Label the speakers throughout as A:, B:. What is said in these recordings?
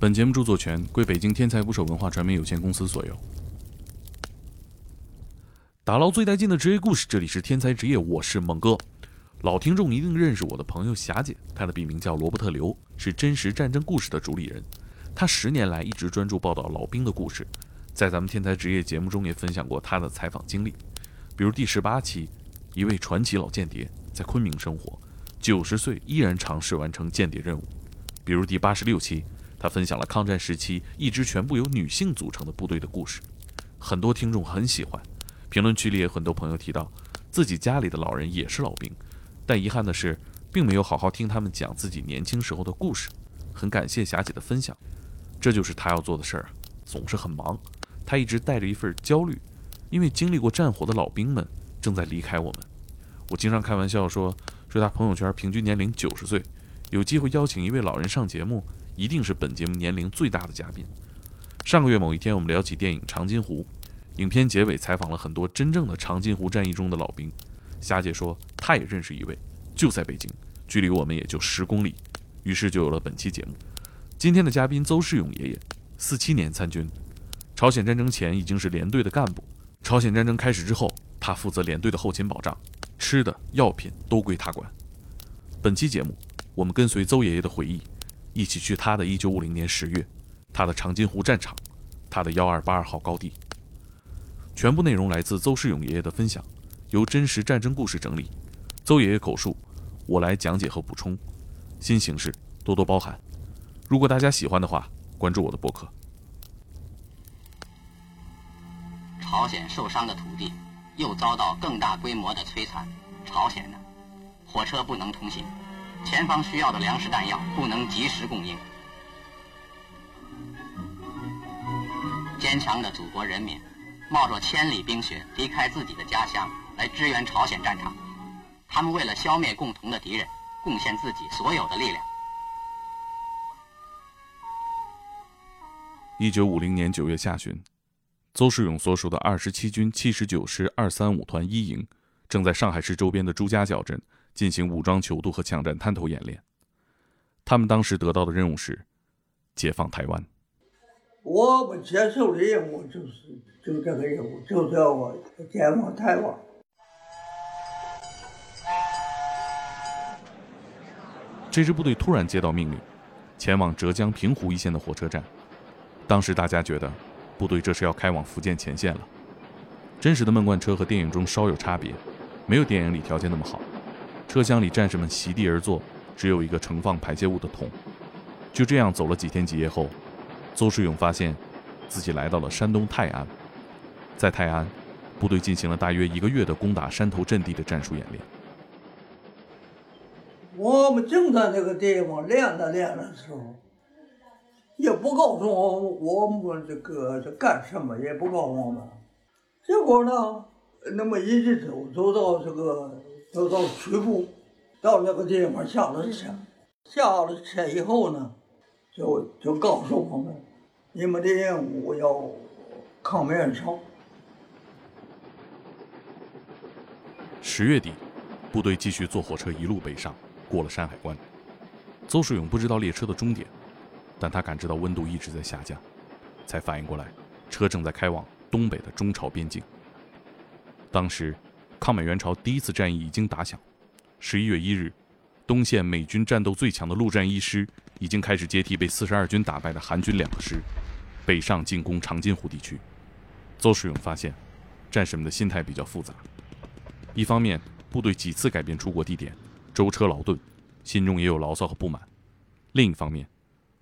A: 本节目著作权归北京天才捕手文化传媒有限公司所有。打捞最带劲的职业故事，这里是天才职业，我是猛哥。老听众一定认识我的朋友霞姐，她的笔名叫罗伯特刘，是真实战争故事的主理人。她十年来一直专注报道老兵的故事，在咱们天才职业节目中也分享过她的采访经历，比如第十八期，一位传奇老间谍在昆明生活，九十岁依然尝试完成间谍任务；比如第八十六期。他分享了抗战时期一支全部由女性组成的部队的故事，很多听众很喜欢。评论区里也很多朋友提到，自己家里的老人也是老兵，但遗憾的是，并没有好好听他们讲自己年轻时候的故事。很感谢霞姐的分享，这就是他要做的事儿啊，总是很忙。他一直带着一份焦虑，因为经历过战火的老兵们正在离开我们。我经常开玩笑说，说他朋友圈平均年龄九十岁，有机会邀请一位老人上节目。一定是本节目年龄最大的嘉宾。上个月某一天，我们聊起电影《长津湖》，影片结尾采访了很多真正的长津湖战役中的老兵。霞姐说，她也认识一位，就在北京，距离我们也就十公里。于是就有了本期节目。今天的嘉宾邹世勇爷爷，四七年参军，朝鲜战争前已经是连队的干部。朝鲜战争开始之后，他负责连队的后勤保障，吃的药品都归他管。本期节目，我们跟随邹爷爷的回忆。一起去他的一九五零年十月，他的长津湖战场，他的幺二八二号高地。全部内容来自邹世勇爷爷的分享，由真实战争故事整理，邹爷爷口述，我来讲解和补充。新形式，多多包涵。如果大家喜欢的话，关注我的博客。
B: 朝鲜受伤的土地又遭到更大规模的摧残，朝鲜呢，火车不能通行。前方需要的粮食弹药不能及时供应，坚强的祖国人民冒着千里冰雪离开自己的家乡来支援朝鲜战场，他们为了消灭共同的敌人，贡献自己所有的力量。
A: 一九五零年九月下旬，邹世勇所属的二十七军七十九师二三五团一营正在上海市周边的朱家角镇。进行武装泅渡和抢占滩头演练，他们当时得到的任务是解放台湾。
C: 我们接受的任务就是就这个任务，就是要我解放台湾。
A: 这支部队突然接到命令，前往浙江平湖一线的火车站。当时大家觉得，部队这是要开往福建前线了。真实的闷罐车和电影中稍有差别，没有电影里条件那么好。车厢里，战士们席地而坐，只有一个盛放排泄物的桶。就这样走了几天几夜后，邹世勇发现自己来到了山东泰安。在泰安，部队进行了大约一个月的攻打山头阵地的战术演练。
C: 我们正在那个地方练着练的时候，也不告诉我我们这个这干什么，也不告诉我们。结果呢，那么一直走，走到这个。走到曲阜，到那个地方下了车，下了车以后呢，就就告诉我们，你们的任务要抗美援朝。
A: 十月底，部队继续坐火车一路北上，过了山海关。邹世勇不知道列车的终点，但他感知到温度一直在下降，才反应过来，车正在开往东北的中朝边境。当时。抗美援朝第一次战役已经打响。十一月一日，东线美军战斗最强的陆战一师已经开始接替被四十二军打败的韩军两个师，北上进攻长津湖地区。邹世勇发现，战士们的心态比较复杂。一方面，部队几次改变出国地点，舟车劳顿，心中也有牢骚和不满；另一方面，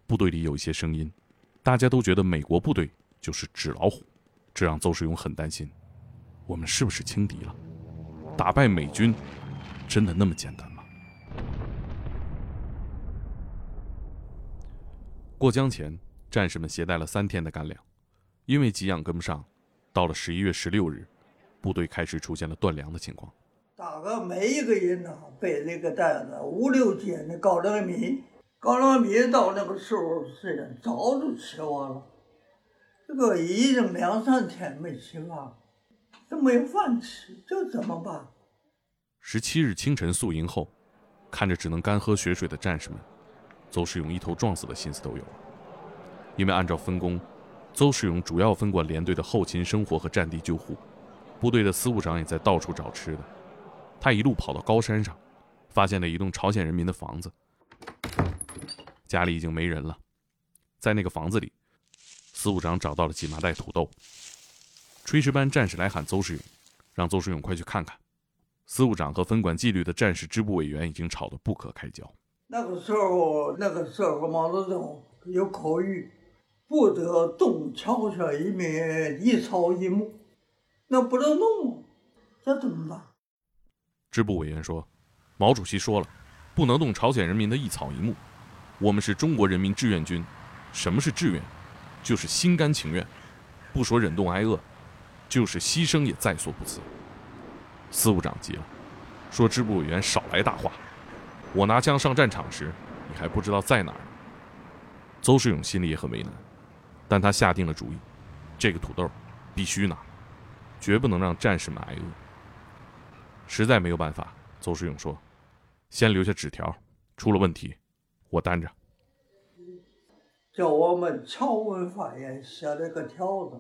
A: 部队里有一些声音，大家都觉得美国部队就是纸老虎，这让邹世勇很担心：我们是不是轻敌了？打败美军，真的那么简单吗？过江前，战士们携带了三天的干粮，因为给养跟不上，到了十一月十六日，部队开始出现了断粮的情况。
C: 大概每一个人呢，背那个袋子五六斤的高粱米，高粱米到那个时候是早就吃完了，这个已经两三天没吃饭。都没有饭吃，这怎么办？
A: 十七日清晨宿营后，看着只能干喝血水的战士们，邹世勇一头撞死的心思都有了。因为按照分工，邹世勇主要分管连队的后勤生活和战地救护，部队的司务长也在到处找吃的。他一路跑到高山上，发现了一栋朝鲜人民的房子，家里已经没人了。在那个房子里，司务长找到了几麻袋土豆。炊事班战士来喊邹世勇，让邹世勇快去看看。司务长和分管纪律的战士支部委员已经吵得不可开交。
C: 那个时候，那个时候毛泽东有口谕，不得动朝鲜一民一草一木，那不能动，这怎么办？
A: 支部委员说：“毛主席说了，不能动朝鲜人民的一草一木。我们是中国人民志愿军，什么是志愿？就是心甘情愿，不说忍冻挨饿，就是牺牲也在所不辞。”司务长急了，说：“支部委员少来大话。我拿枪上战场时，你还不知道在哪儿。”邹世勇心里也很为难，但他下定了主意：这个土豆必须拿，绝不能让战士们挨饿。实在没有办法，邹世勇说：“先留下纸条，出了问题，我担着。”
C: 叫我们侨文发言写了个条子，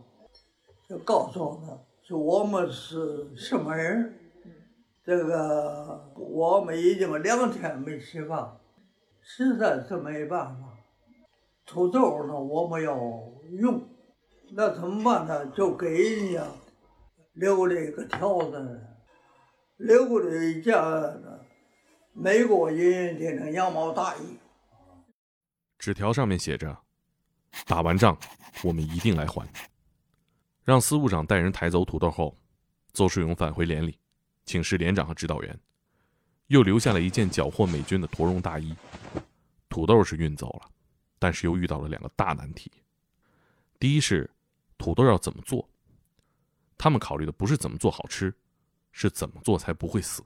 C: 就告诉他，说我们是什么人。这个我们已经两天没吃饭，实在是没办法。土豆呢，我们要用，那怎么办呢？就给人家留了一个条子。留了一件美国人的那羊毛大衣，
A: 纸条上面写着：“打完仗，我们一定来还。”让司务长带人抬走土豆后，邹世勇返回连里，请示连长和指导员，又留下了一件缴获美军的驼绒大衣。土豆是运走了，但是又遇到了两个大难题。第一是土豆要怎么做？他们考虑的不是怎么做好吃。是怎么做才不会死？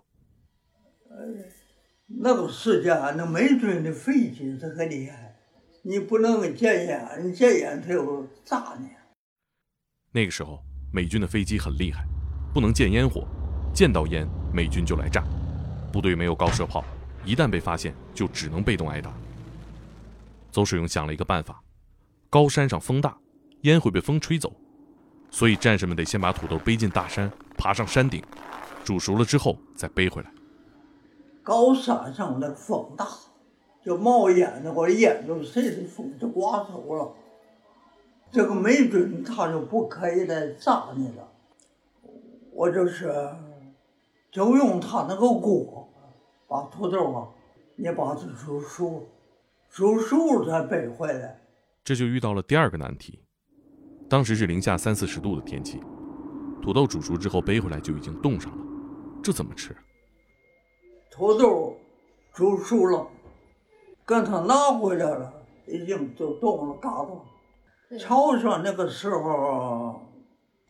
C: 那个时间，那美军的飞机是很厉害，你不能戒烟，你戒烟它就炸你。
A: 那个时候，美军的飞机很厉害，不能见烟火，见到烟，美军就来炸。部队没有高射炮，一旦被发现，就只能被动挨打。邹世勇想了一个办法：高山上风大，烟会被风吹走，所以战士们得先把土豆背进大山，爬上山顶。煮熟了之后再背回来。
C: 高山上的风大，就冒烟的话，烟就随着风就刮走了。这个没准他就不可以再炸你了。我就是就用他那个锅，把土豆啊，你把它煮熟，煮熟了再背回来。
A: 这就遇到了第二个难题，当时是零下三四十度的天气，土豆煮熟之后背回来就已经冻上了。这怎么吃？
C: 土豆煮熟了，跟他拿回来了，已经就冻了嘎子。朝鲜那个时候，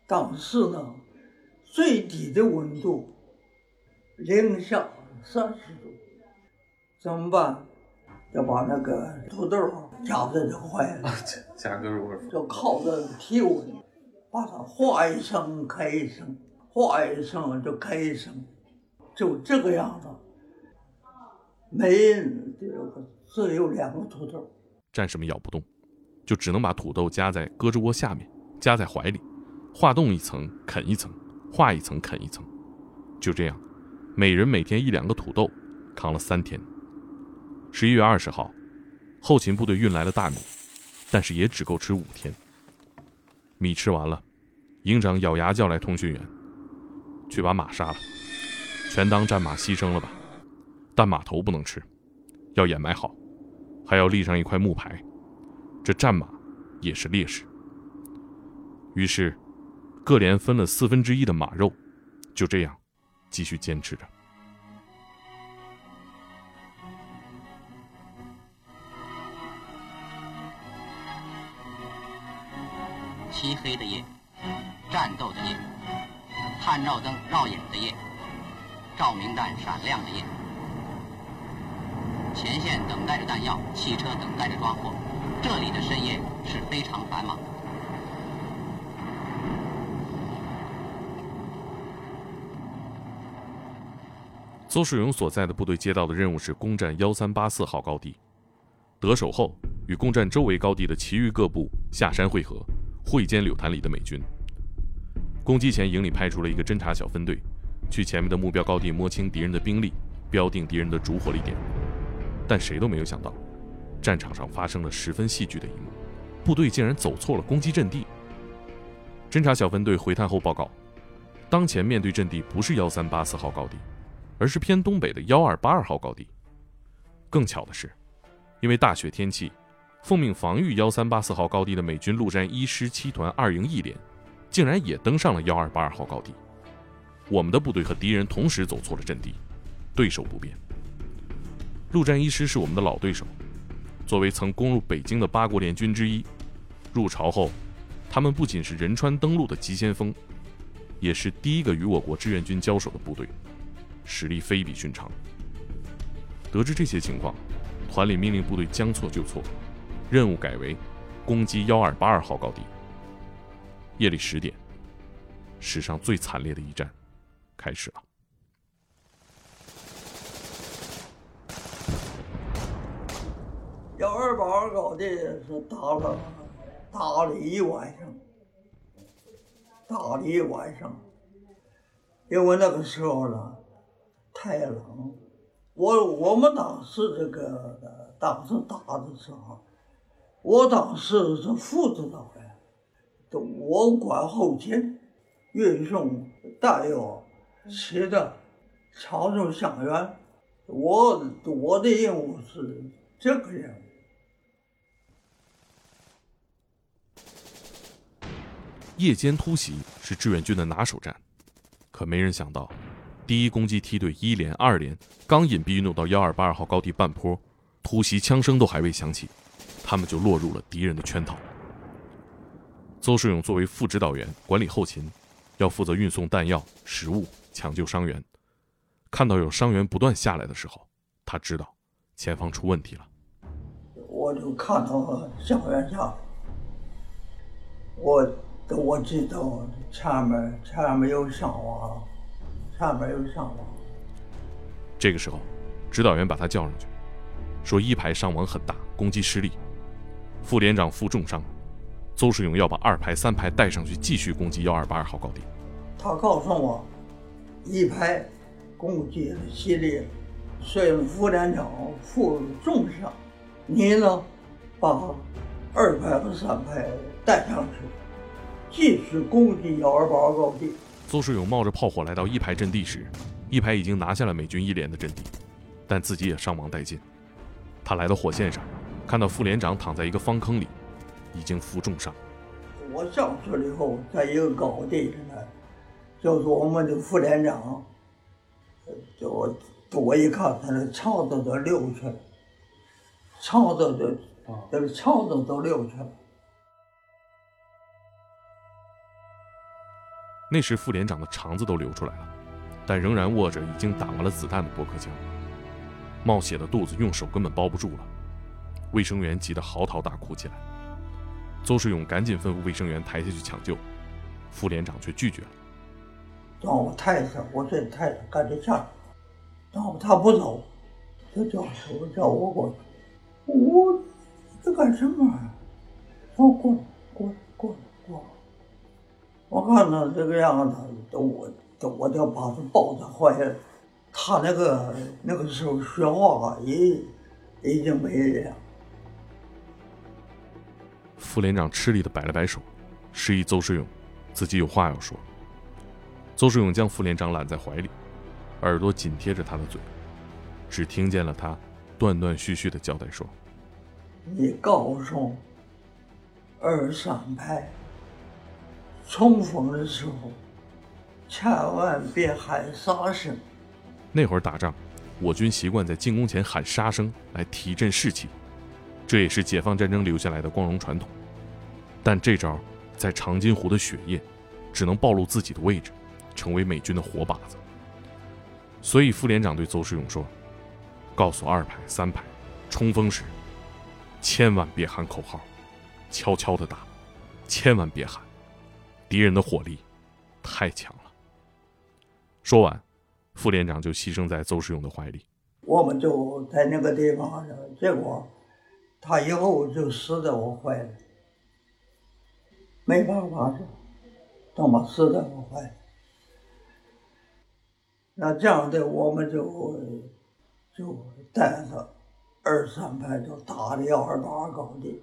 C: 当时呢，最低的温度零下三十度，怎么办？要把那个土豆夹在这怀里，
A: 加根窝，
C: 就靠着体温，把它化一声开一声。化一声就开一声，就这个样子。每人这个只有两个土豆。
A: 战士们咬不动，就只能把土豆夹在胳肢窝下面，夹在怀里，化冻一层啃一层，化一层啃一层。就这样，每人每天一两个土豆，扛了三天。十一月二十号，后勤部队运来了大米，但是也只够吃五天。米吃完了，营长咬牙叫来通讯员。去把马杀了，全当战马牺牲了吧。但马头不能吃，要掩埋好，还要立上一块木牌。这战马也是烈士。于是，各连分了四分之一的马肉，就这样继续坚持着。
B: 漆黑的夜，战斗的夜。探照灯绕眼的夜，照明弹闪亮的夜，前线等待着弹药，汽车等待着抓获，这里的深夜是非常繁忙。
A: 邹世勇所在的部队接到的任务是攻占幺三八四号高地，得手后与攻占周围高地的其余各部下山会合，会歼柳潭里的美军。攻击前，营里派出了一个侦察小分队，去前面的目标高地摸清敌人的兵力，标定敌人的主火力点。但谁都没有想到，战场上发生了十分戏剧的一幕：部队竟然走错了攻击阵地。侦察小分队回探后报告，当前面对阵地不是幺三八四号高地，而是偏东北的幺二八二号高地。更巧的是，因为大雪天气，奉命防御幺三八四号高地的美军陆战一师七团二营一连，竟然也登上了幺二八二号高地。我们的部队和敌人同时走错了阵地，对手不变。陆战一师是我们的老对手，作为曾攻入北京的八国联军之一，入朝后，他们不仅是仁川登陆的急先锋，也是第一个与我国志愿军交手的部队，实力非比寻常。得知这些情况，团里命令部队将错就错，任务改为攻击幺二八二号高地。夜里十点，史上最惨烈的一战开始了。
C: 幺二八二高地是打了打了一晚上，打了一晚上，因为那个时候呢太冷。我我们当时这个当时打的时候，我当时是副指导员，我管后勤、运送弹药、吃的、抢救伤员。我我的任务是这个任务。
A: 夜间突袭是志愿军的拿手战，可没人想到。第一攻击梯队一连、二连刚隐蔽运动到幺二八二号高地半坡，突袭枪声都还未响起，他们就落入了敌人的圈套。邹世勇作为副指导员，管理后勤，要负责运送弹药、食物、抢救伤员。看到有伤员不断下来的时候，他知道前方出问题了。
C: 我就看到伤员下，我我知道前面前面有伤亡。前面有伤亡。
A: 这个时候，指导员把他叫上去，说：“一排伤亡很大，攻击失利，副连长负重伤。邹世勇要把二排、三排带上去，继续攻击幺二八二号高地。”
C: 他告诉我，一排攻击失利，所以副连长负重伤。你呢，把二排和三排带上去，继续攻击幺二八二高地。
A: 邹世勇冒着炮火来到一排阵地时，一排已经拿下了美军一连的阵地，但自己也伤亡殆尽。他来到火线上，看到副连长躺在一个方坑里，已经负重伤。
C: 我上去了以后，在一个高地上呢，就是我们的副连长，就我一看，他那肠子都流出来了，肠子都，那个肠子都流出来了。
A: 那时副连长的肠子都流出来了，但仍然握着已经打完了子弹的驳壳枪，冒血的肚子用手根本包不住了。卫生员急得嚎啕大哭起来。邹世勇赶紧吩咐卫生员抬下去抢救，副连长却拒绝了。
C: 让我抬下，我这抬赶紧下。然后他不走，就叫手叫我过去。我这干什么？我过来，过来，过来，过来。我看他这个样子，都我都我就把他抱着怀里。他那个那个时候说话已已经没人。
A: 副连长吃力的摆了摆手，示意邹世勇自己有话要说。邹世勇将副连长揽在怀里，耳朵紧贴着他的嘴，只听见了他断断续续的交代说：“
C: 你告诉二三排。”冲锋的时候，千万别喊杀声。
A: 那会儿打仗，我军习惯在进攻前喊杀声来提振士气，这也是解放战争留下来的光荣传统。但这招在长津湖的雪夜，只能暴露自己的位置，成为美军的活靶子。所以副连长对邹世勇说：“告诉二排、三排，冲锋时千万别喊口号，悄悄的打，千万别喊。”敌人的火力太强了。说完，副连长就牺牲在邹世勇的怀里。
C: 我们就在那个地方，结果他以后就死在我怀里，没办法的，他妈死在我怀里。那这样的我们就就带着二三排就打的幺二八二高地。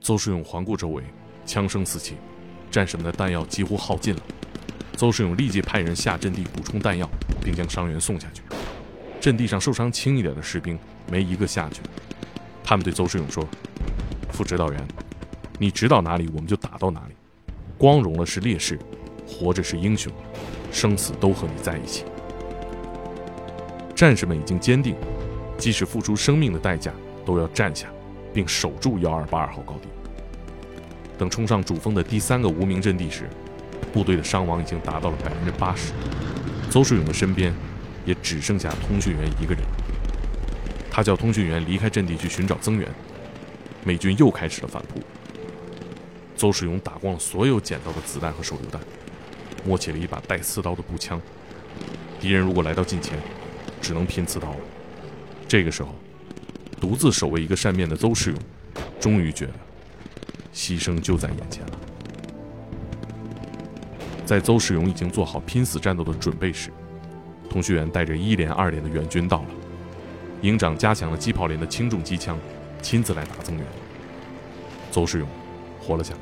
A: 邹世勇环顾周围，枪声四起，战士们的弹药几乎耗尽了。邹世勇立即派人下阵地补充弹药，并将伤员送下去。阵地上受伤轻一点的士兵没一个下去。他们对邹世勇说：“副指导员，你指导哪里，我们就打到哪里。光荣了是烈士，活着是英雄，生死都和你在一起。”战士们已经坚定，即使付出生命的代价，都要站下，并守住幺二八二号高地。等冲上主峰的第三个无名阵地时，部队的伤亡已经达到了百分之八十。邹世勇的身边也只剩下通讯员一个人。他叫通讯员离开阵地去寻找增援，美军又开始了反扑。邹世勇打光了所有捡到的子弹和手榴弹，摸起了一把带刺刀的步枪。敌人如果来到近前，只能拼刺刀了。这个时候，独自守卫一个扇面的邹世勇，终于觉得牺牲就在眼前了。在邹世勇已经做好拼死战斗的准备时，通讯员带着一连、二连的援军到了。营长加强了机炮连的轻重机枪，亲自来打增援。邹世勇活了下来。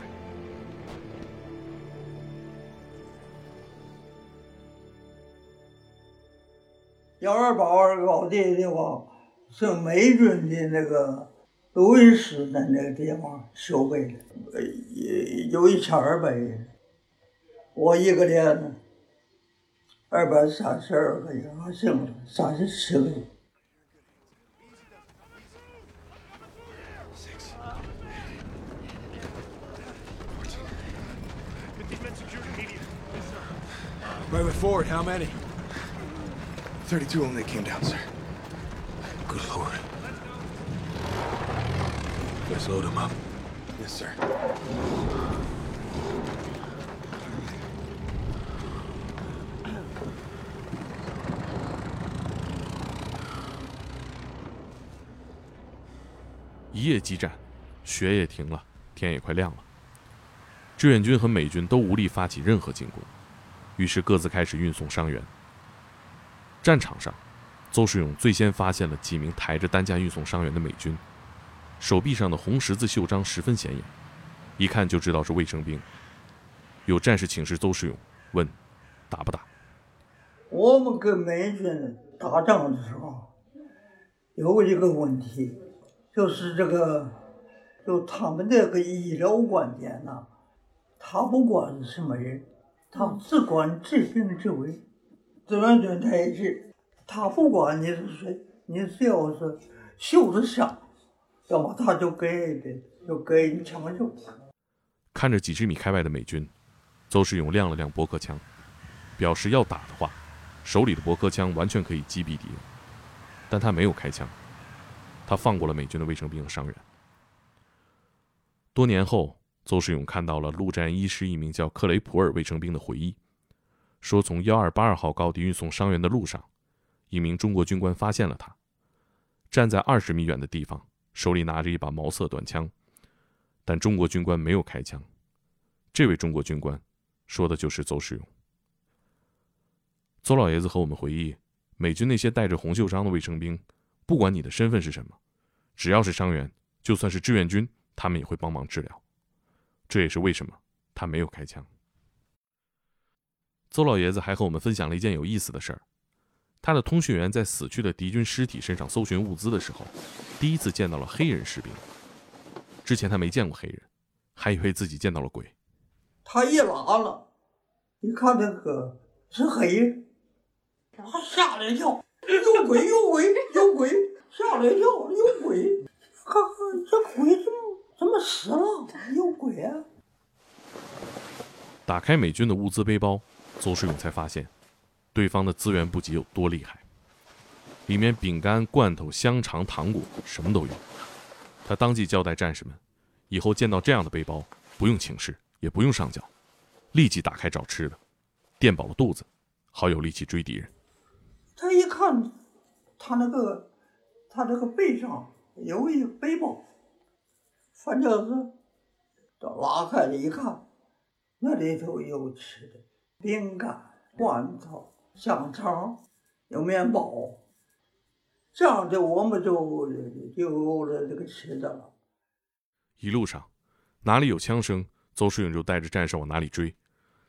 C: 幺二八二高地的话，是美军的那个路易斯在那个地方修备的，呃，有一千二百人，我一个连二百三十二个人，还剩三十七个人。
D: Right way forward, how many? 32 only came down, sir. Good lord. Load them up. Yes, sir.
A: 一夜激战，雪也停了，天也快亮了。志愿军和美军都无力发起任何进攻。于是各自开始运送伤员。战场上，邹世勇最先发现了几名抬着担架运送伤员的美军，手臂上的红十字袖章十分显眼，一看就知道是卫生兵。有战士请示邹世勇，问：“打不打？”
C: 我们跟美军打仗的时候，有一个问题，就是这个，就他们这个医疗观点呐，他不管是什么人。他只管治病治危，志愿军他也是，他不管你是谁，你只要是受着伤，要么他就给的，就给你抢救。
A: 看着几十米开外的美军，邹世勇亮了亮驳壳枪，表示要打的话，手里的驳壳枪完全可以击毙敌人，但他没有开枪，他放过了美军的卫生兵和伤员。多年后。邹世勇看到了陆战一师一名叫克雷普尔卫生兵的回忆，说从幺二八二号高地运送伤员的路上，一名中国军官发现了他，站在二十米远的地方，手里拿着一把毛瑟短枪，但中国军官没有开枪。这位中国军官，说的就是邹世勇。邹老爷子和我们回忆，美军那些带着红袖章的卫生兵，不管你的身份是什么，只要是伤员，就算是志愿军，他们也会帮忙治疗。这也是为什么他没有开枪。邹老爷子还和我们分享了一件有意思的事儿：他的通讯员在死去的敌军尸体身上搜寻物资的时候，第一次见到了黑人士兵。之前他没见过黑人，还以为自己见到了鬼。
C: 他一拉了，一看那个是黑人，他吓了一跳，有鬼有鬼有鬼，吓了一跳，有鬼，看看这鬼怎么？怎么死了？有鬼啊！
A: 打开美军的物资背包，邹世勇才发现，对方的资源补给有多厉害。里面饼干、罐头、香肠、糖果，什么都有。他当即交代战士们，以后见到这样的背包，不用请示，也不用上缴，立即打开找吃的，垫饱了肚子，好有力气追敌人。
C: 他一看，他那个，他这个背上有一个背包，反正是这拉开了一看，那里头有吃的，饼干、罐头、香肠，有面包，这样的我们就就有了这个吃的了。
A: 一路上，哪里有枪声，邹世勇就带着战士往哪里追。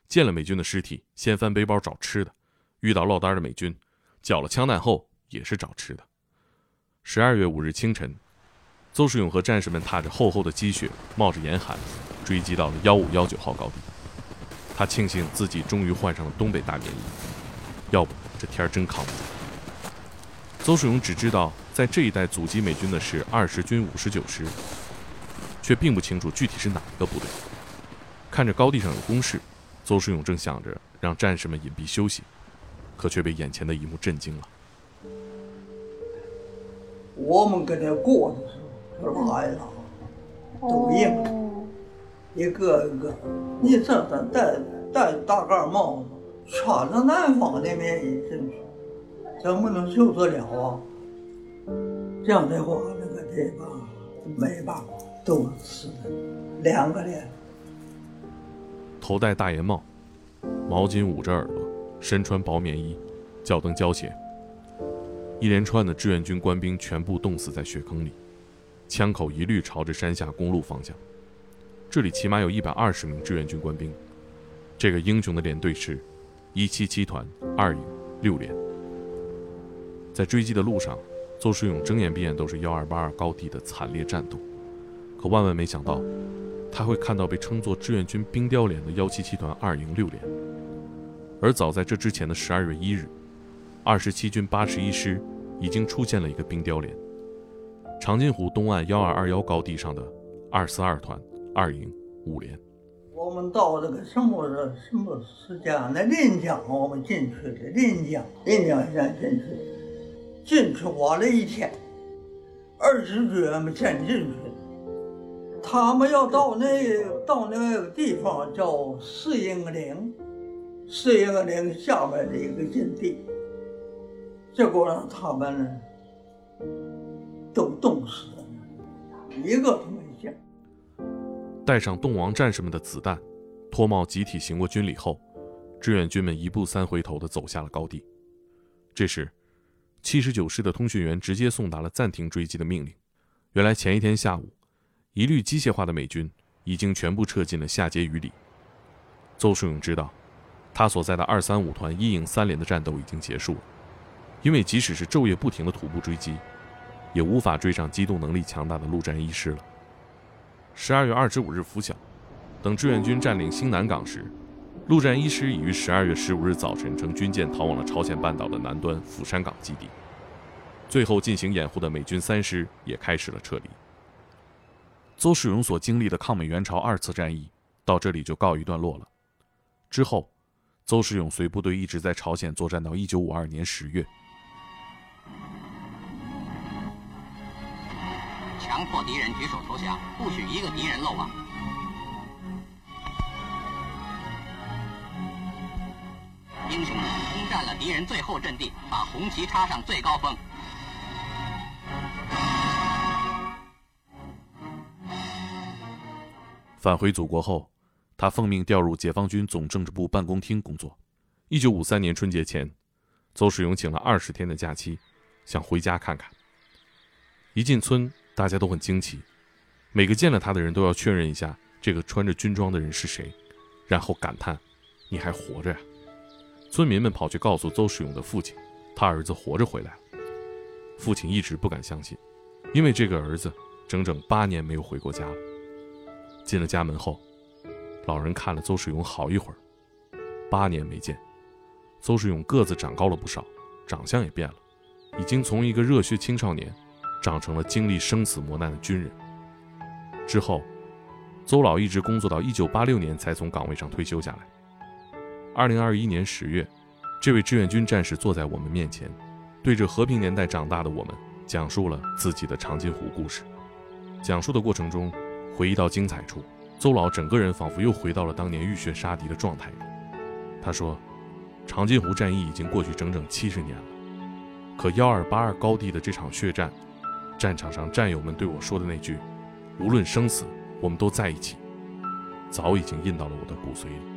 A: 见了美军的尸体，先翻背包找吃的；遇到落单的美军，缴了枪弹后也是找吃的。十二月五日清晨，邹世勇和战士们踏着厚厚的积雪，冒着严寒，追击到了幺五幺九号高地。他庆幸自己终于换上了东北大棉衣，要不这天儿真扛不住。邹世勇只知道，在这一带阻击美军的是二十军五十九师。却并不清楚具体是哪一个部队。看着高地上有工事，邹世勇正想着让战士们隐蔽休息，可却被眼前的一幕震惊了。
C: 我们跟那过的时候，这拉一拉，都硬，一个一个。你这这戴戴大盖帽子，穿着南方的棉衣进去，怎么能受得了啊？这样的话，那个地方没办法。都是的，两个脸，
A: 头戴大檐帽，毛巾捂着耳朵，身穿薄棉衣，脚蹬胶鞋。一连串的志愿军官兵全部冻死在雪坑里，枪口一律朝着山下公路方向。这里起码有一百二十名志愿军官兵。这个英雄的连队是一七七团二营六连。在追击的路上，邹世勇睁眼闭眼都是幺二八二高地的惨烈战斗。可万万没想到，他会看到被称作志愿军冰雕连的幺七七团二营六连。而早在这之前的十二月一日，二十七军八十一师已经出现了一个冰雕连——长津湖东岸幺二二幺高地上的二四二团二营五连。
C: 我们到这个什么什么时间？那临江我们进去的，临江临江县进去，进去玩了一天，二十军我们先进去。他们要到那到那个地方叫四营岭，四营岭下面的一个阵地，结果让他们呢都冻死了，一个都没见。
A: 带上洞王战士们的子弹，脱帽集体行过军礼后，志愿军们一步三回头地走下了高地。这时，七十九师的通讯员直接送达了暂停追击的命令。原来前一天下午。一律机械化的美军已经全部撤进了下碣隅里。邹树勇知道，他所在的二三五团一营三连的战斗已经结束了，因为即使是昼夜不停的徒步追击，也无法追上机动能力强大的陆战一师了。十二月二十五日拂晓，等志愿军占领新南港时，陆战一师已于十二月十五日早晨乘军舰逃往了朝鲜半岛的南端釜山港基地。最后进行掩护的美军三师也开始了撤离。邹世勇所经历的抗美援朝二次战役到这里就告一段落了。之后，邹世勇随部队一直在朝鲜作战到一九五二年十月，
B: 强迫敌人举手投降，不许一个敌人漏网。英雄们攻占了敌人最后阵地，把红旗插上最高峰。
A: 返回祖国后，他奉命调入解放军总政治部办公厅工作。一九五三年春节前，邹世勇请了二十天的假期，想回家看看。一进村，大家都很惊奇，每个见了他的人都要确认一下这个穿着军装的人是谁，然后感叹：“你还活着呀！”村民们跑去告诉邹世勇的父亲，他儿子活着回来了。父亲一直不敢相信，因为这个儿子整整八年没有回过家了。进了家门后，老人看了邹世勇好一会儿。八年没见，邹世勇个子长高了不少，长相也变了，已经从一个热血青少年，长成了经历生死磨难的军人。之后，邹老一直工作到一九八六年才从岗位上退休下来。二零二一年十月，这位志愿军战士坐在我们面前，对着和平年代长大的我们讲述了自己的长津湖故事。讲述的过程中。回忆到精彩处，邹老整个人仿佛又回到了当年浴血杀敌的状态。他说：“长津湖战役已经过去整整七十年了，可幺二八二高地的这场血战，战场上战友们对我说的那句“无论生死，我们都在一起”，早已经印到了我的骨髓里。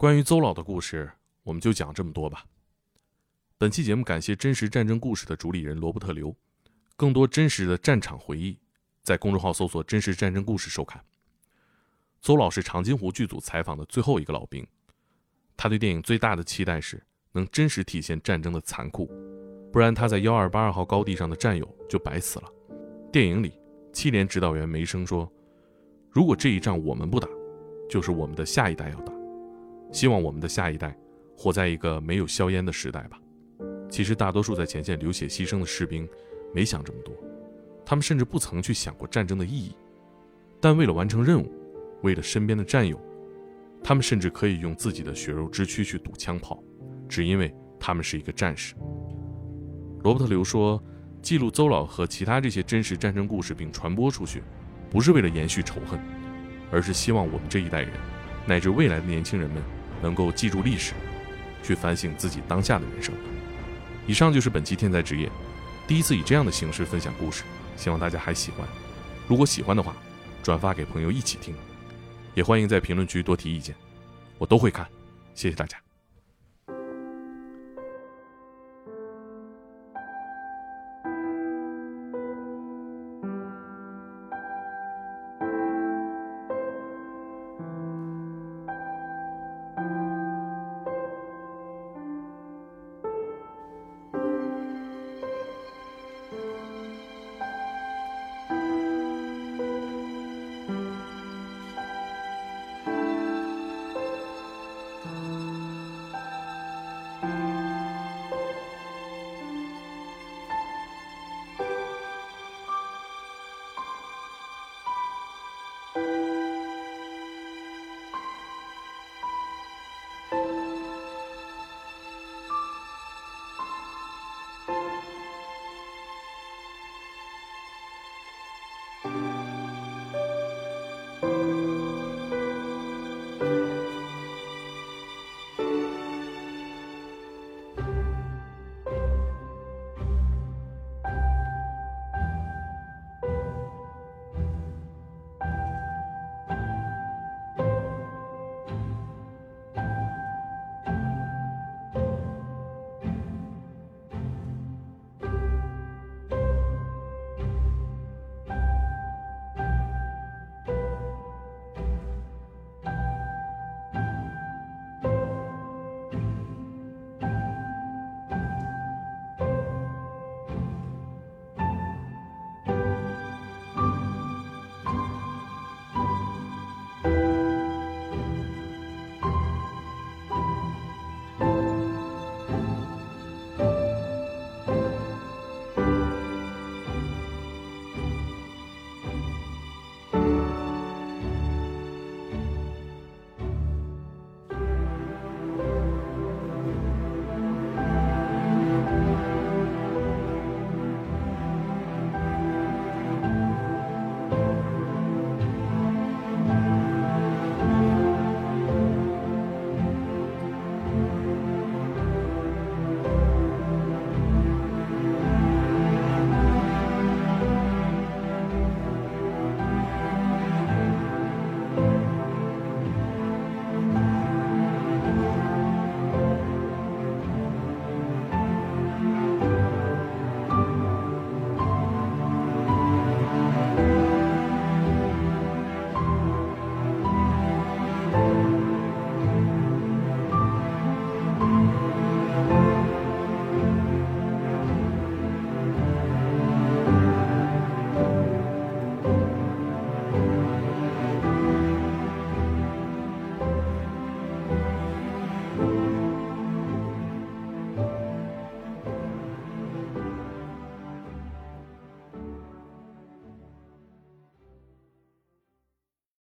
A: 关于邹老的故事，我们就讲这么多吧。本期节目感谢真实战争故事的主理人罗伯特刘，更多真实的战场回忆，在公众号搜索“真实战争故事”收看。邹老是长津湖剧组采访的最后一个老兵，他对电影最大的期待是能真实体现战争的残酷，不然他在幺二八二号高地上的战友就白死了。电影里，七连指导员梅生说：“如果这一仗我们不打，就是我们的下一代要打。”希望我们的下一代活在一个没有硝烟的时代吧。其实，大多数在前线流血牺牲的士兵没想这么多，他们甚至不曾去想过战争的意义。但为了完成任务，为了身边的战友，他们甚至可以用自己的血肉之躯去堵枪炮，只因为他们是一个战士。罗伯特刘说：“记录邹老和其他这些真实战争故事并传播出去，不是为了延续仇恨，而是希望我们这一代人，乃至未来的年轻人们。”能够记住历史，去反省自己当下的人生。以上就是本期天才职业第一次以这样的形式分享故事，希望大家还喜欢。如果喜欢的话，转发给朋友一起听，也欢迎在评论区多提意见，我都会看。谢谢大家。